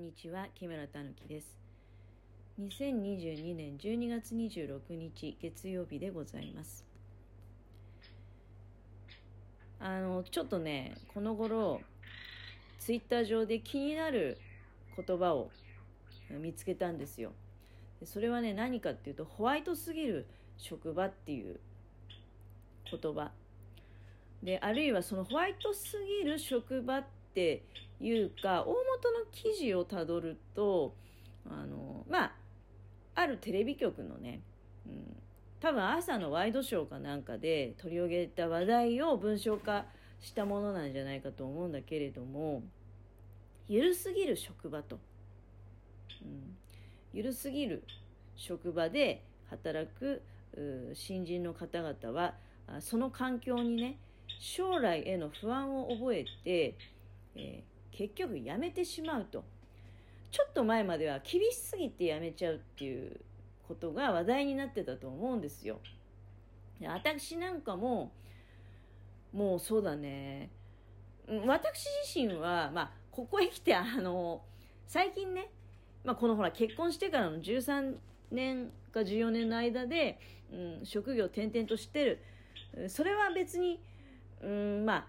んにちは木村たぬきです。2022年12月26日月曜日でございます。あのちょっとねこの頃ツイッター上で気になる言葉を見つけたんですよ。それはね何かっていうとホワイトすぎる職場っていう言葉。であるいはそのホワイトすぎる職場っていうか大元の記事をたどるとあのまああるテレビ局のね、うん、多分朝のワイドショーかなんかで取り上げた話題を文章化したものなんじゃないかと思うんだけれどもゆるすぎる職場と、うん、ゆるすぎる職場で働く新人の方々はその環境にね将来への不安を覚えて、えー、結局辞めてしまうと。ちょっと前までは厳しすぎて辞めちゃうっていうことが話題になってたと思うんですよ。私なんかももうそうだね。私自身は、まあ、ここへ来てあの最近ね、まあ、このほら結婚してからの13年か14年の間で、うん、職業転々としてる。それは別に、うん、まあ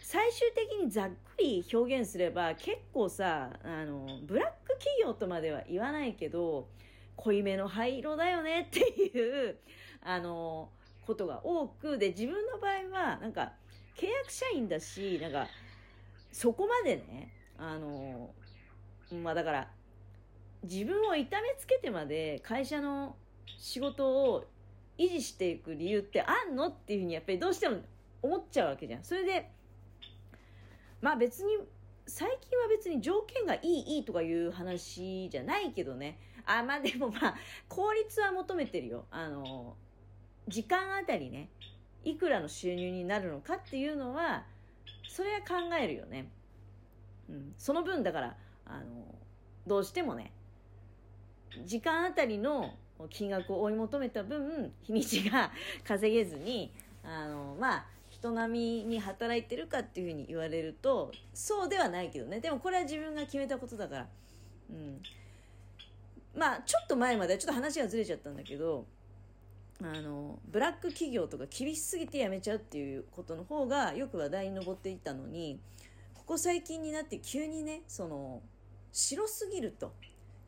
最終的にざっくり表現すれば結構さあのブラック企業とまでは言わないけど濃いめの灰色だよねっていうあのことが多くで自分の場合はなんか契約社員だしなんかそこまでねあのまあだから自分を痛めつけてまで会社の仕事を維持していく理由ってあんのっていうふうにやっぱりどうしても思っちゃうわけじゃん。それでまあ別に最近は別に条件がいいいいとかいう話じゃないけどね。あまあでもまあ効率は求めてるよ。あの時間あたりね。いくらの収入になるのかっていうのはそれは考えるよね、うん、その分だからあのどうしてもね時間あたりの金額を追い求めた分日にちが稼げずにあのまあ人並みに働いてるかっていうふうに言われるとそうではないけどね。でもこれは自分が決めたことだから、うん、まあちょっと前まではちょっと話がずれちゃったんだけどあのブラック企業とか厳しすぎて辞めちゃうっていうことの方がよく話題に上っていったのにここ最近になって急にねその白すぎると。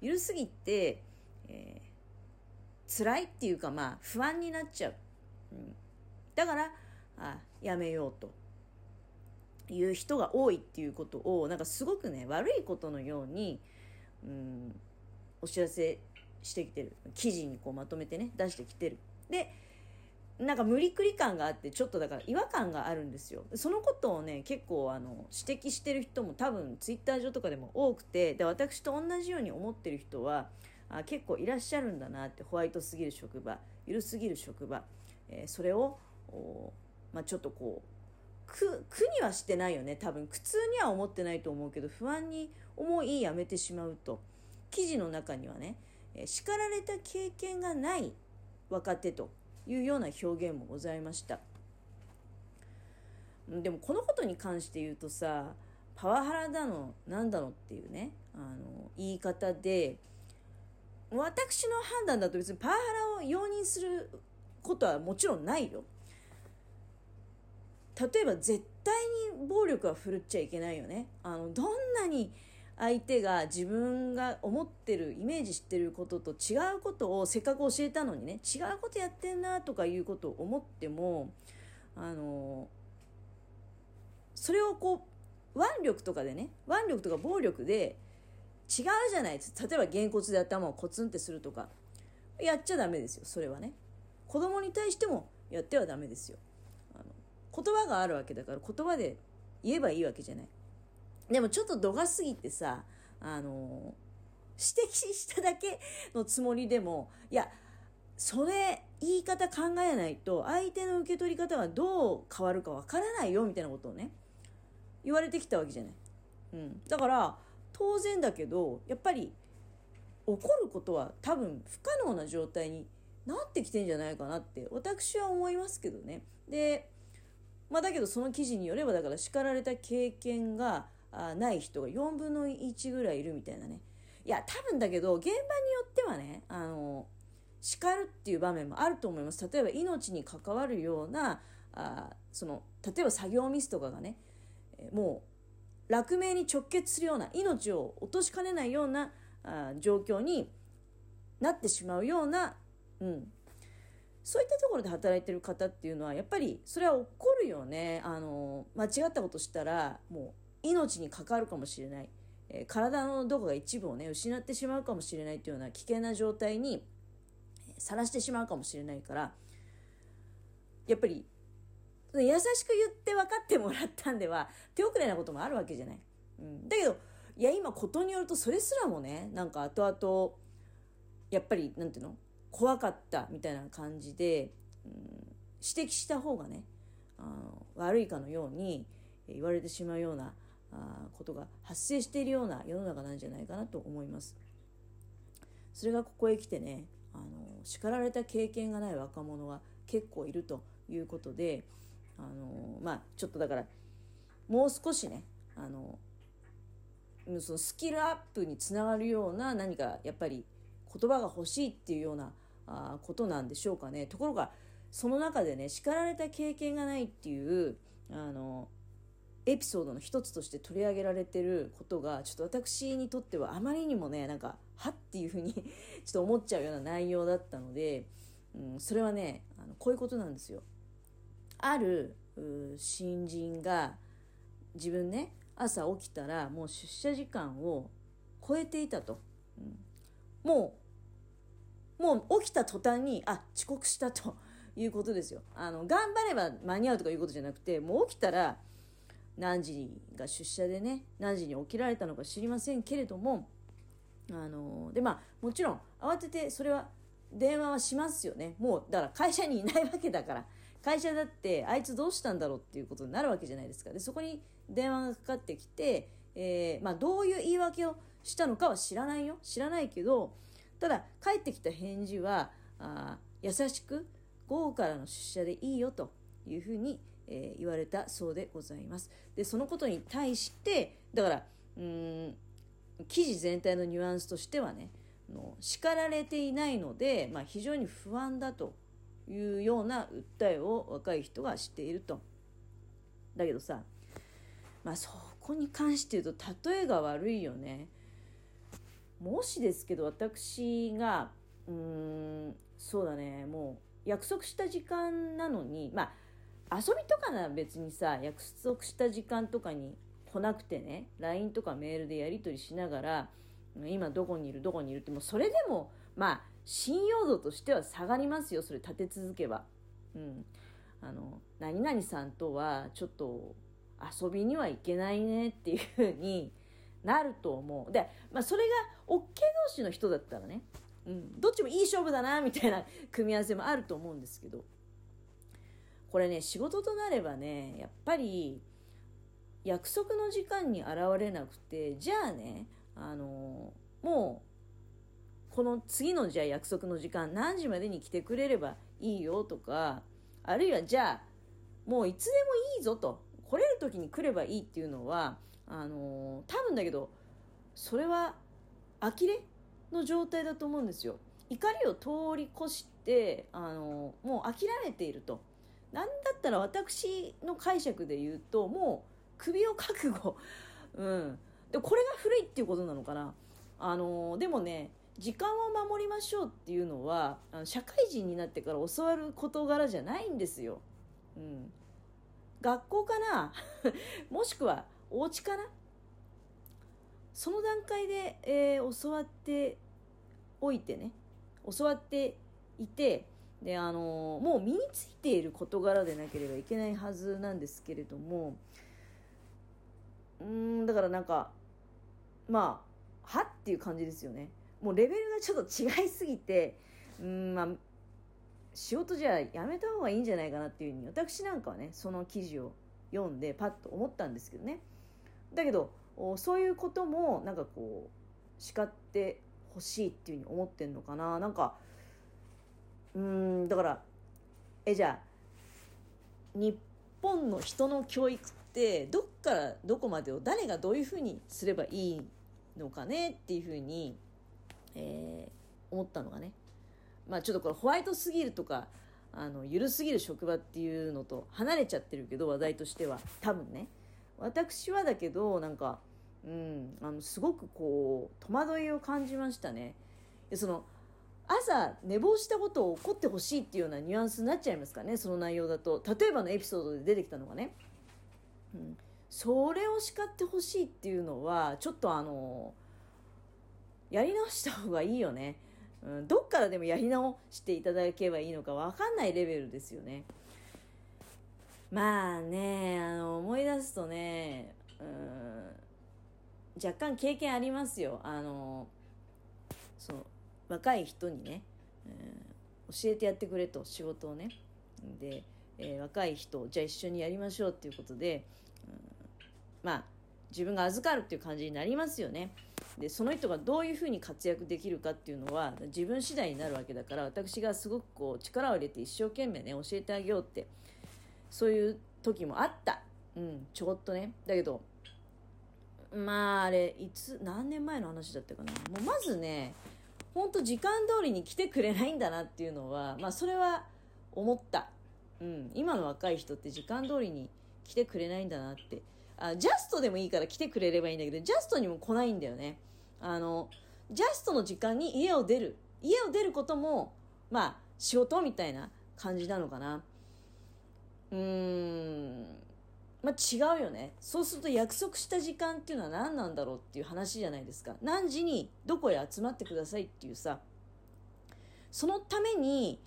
緩すぎて、えー、辛いっていうかまあ不安になっちゃう、うん、だからあやめようと。いう人が多いっていうことをなんかすごくね悪いことのように、うん、お知らせしてきてる。記事にこうまとめてね出してきてる。でなんか無理くり感があってちょっとだから違和感があるんですよ。そのことをね結構あの指摘してる人も多分ツイッター上とかでも多くてで私と同じように思ってる人はあ結構いらっしゃるんだなってホワイトすぎる職場ゆるすぎる職場、えー、それをまあ、ちょっとこう苦苦にはしてないよね。多分苦痛には思ってないと思うけど不安に思いやめてしまうと。記事の中にはね叱られた経験がない若手というような表現もございました。でもこのことに関して言うとさパワハラだのなんだのっていうねあの言い方で私の判断だと別にパワハラを容認することはもちろんないよ。例えば絶対に暴力は振るっちゃいけないよね。あの、どんなに相手が自分が思ってる、イメージしてることと違うことをせっかく教えたのにね、違うことやってんなとかいうことを思っても、あの、それをこう、腕力とかでね、腕力とか暴力で違うじゃないです例えば、げんこつで頭をコツンってするとか、やっちゃダメですよ、それはね。子供に対してもやってはダメですよ。言葉があるわけだから言葉で言えばいいわけじゃない。でもちょっと度が過ぎてさ、あの指摘しただけのつもりでも、いや、それ言い方考えないと相手の受け取り方はどう変わるかわからないよみたいなことをね、言われてきたわけじゃない。うん。だから、当然だけど、やっぱり怒ることは多分不可能な状態になってきてんじゃないかなって私は思いますけどね。で、まあ、だけどその記事によればだから叱られた経験がない人が4分の1ぐらいいるみたいなね。いや、多分だけど、現場によってはね、あの、叱るっていう場面もあると思います。例えば命に関わるような、あその、例えば作業ミスとかがね、もう、落命に直結するような、命を落としかねないようなあ状況になってしまうような、うん、そういったところで働いてる方っていうのはやっぱりそれは起こるよね。あの間違ったことしたらもう命に関わるかもしれない、えー、体のどこか一部をね失ってしまうかもしれないというような危険な状態にさらしてしまうかもしれないからやっぱり優しく言って分かってもらったんでは手遅れなこともあるわけじゃない。うん、だけどいや今ことによるとそれすらもねなんか後々やっぱりなんていうの？怖かったみたいな感じで、うん、指摘した方がねあの悪いかのように言われてしまうようなあことが発生しているような世の中なんじゃないかなと思います。それがここへ来てねあの叱られた経験がない若者が結構いるということであのまあちょっとだからもう少しねあのそのスキルアップにつながるような何かやっぱり言葉が欲しいっていうようなあことなんでしょうかね。ところがその中でね叱られた経験がないっていうあのエピソードの一つとして取り上げられてることがちょっと私にとってはあまりにもねなんかはっていうふうに ちょっと思っちゃうような内容だったので、うん、それはねあのこういうことなんですよ。ある新人が自分ね朝起きたらもう出社時間を超えていたと。うん、もう、もう起きた途端に、あ、遅刻したということですよ。あの、頑張れば間に合うとかいうことじゃなくて、もう起きたら、何時が出社でね、何時に起きられたのか知りませんけれども、あの、で、まあ、もちろん、慌てて、それは、電話はしますよね。もう、だから会社にいないわけだから。会社だって、あいつどうしたんだろうっていうことになるわけじゃないですか。で、そこに電話がかかってきて、えー、まあ、どういう言い訳をしたのかは知らないよ。知らないけど、ただ、返ってきた返事は、あ優しく、午後からの出社でいいよというふうに、えー、言われたそうでございます。で、そのことに対して、だから、うん、記事全体のニュアンスとしてはね、の叱られていないので、まあ、非常に不安だというような訴えを若い人がしていると。だけどさ、まあそこに関して言うと例えが悪いよね。もしですけど私がうーんそうだねもう約束した時間なのにまあ遊びとかなら別にさ約束した時間とかに来なくてね LINE とかメールでやり取りしながら今どこにいるどこにいるってもうそれでもまあ信用度としては下がりますよそれ立て続けば。うん、あの何々さんとはちょっと遊びには行けないねっていうふうになると思う。で、まあ、それが OK 同士の人だったらね、うん、どっちもいい勝負だな、みたいな組み合わせもあると思うんですけど、これね、仕事となればね、やっぱり、約束の時間に現れなくて、じゃあね、あのもう、この次のじゃあ約束の時間何時までに来てくれればいいよとか、あるいはじゃあ、もういつでもいいぞと、来れる時に来ればいいっていうのは、あの多分だけどそれは呆れの状態だと思うんですよ。怒りを通り越してあのもう諦めていると。なんだったら私の解釈で言うともう首を覚悟 うん。でこれが古いっていうことなのかな。あのでもね時間を守りましょうっていうのは社会人になってから教わる事柄じゃないんですよ。うん、学校かな？もしくはお家かな？その段階で、えー、教わっておいてね。教わっていてであのー、もう身についている事柄でなければいけないはずなんですけれどもうんだからなんかまあは？っていう感じですよね。もうレベルがちょっと違いすぎてうんまあ仕事じゃやめた方がいいんじゃないかなっていうふうに私なんかはねその記事を読んでパッと思ったんですけどね。だけどそういうこともなんかこう叱ってほしいっていうふうに思ってんのかな。なんかうんだからえじゃあ日本の人の教育ってどっからどこまでを誰がどういうふうにすればいいのかねっていうふうに、えー、思ったのがね。まあちょっとこれホワイトすぎるとかあの緩すぎる職場っていうのと離れちゃってるけど話題としては。多分ね。私はだけどなんか、うん、あのすごくこう戸惑いを感じましたね。その朝寝坊したことを怒ってほしいっていうようなニュアンスになっちゃいますかね。その内容だと。例えばのエピソードで出てきたのがね、うん、それを叱ってほしいっていうのはちょっとあのやり直した方がいいよね、うん、どっからでもやり直していただければいいのか分かんないレベルですよね。まあねあの思い出すとね、うん、若干経験ありますよ。あのそう若い人にね、えー、教えてやってくれと仕事をね。で、えー、若い人じゃあ一緒にやりましょうっていうことで、うん、まあ自分が預かるっていう感じになりますよね。でその人がどういうふうに活躍できるかっていうのは自分次第になるわけだから私がすごくこう力を入れて一生懸命ね教えてあげようってそういう時もあったうんちょこっとねだけどまああれいつ何年前の話だったかなもうまずね本当時間通りに来てくれないんだなっていうのは、まあそれは思った。うん。今の若い人って時間通りに来てくれないんだなって。あ、ジャストでもいいから来てくれればいいんだけど、ジャストにも来ないんだよね。あの、ジャストの時間に家を出る。家を出ることも、まあ仕事みたいな感じなのかな。うーん。まあ、違うよね。そうすると約束した時間っていうのは何なんだろうっていう話じゃないですか。何時にどこへ集まってくださいっていうさ、そのために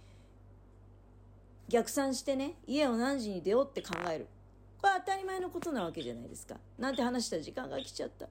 逆算してね、家を何時に出ようって考える。は当たり前のことなわけじゃないですか。なんて話したら時間が来ちゃった。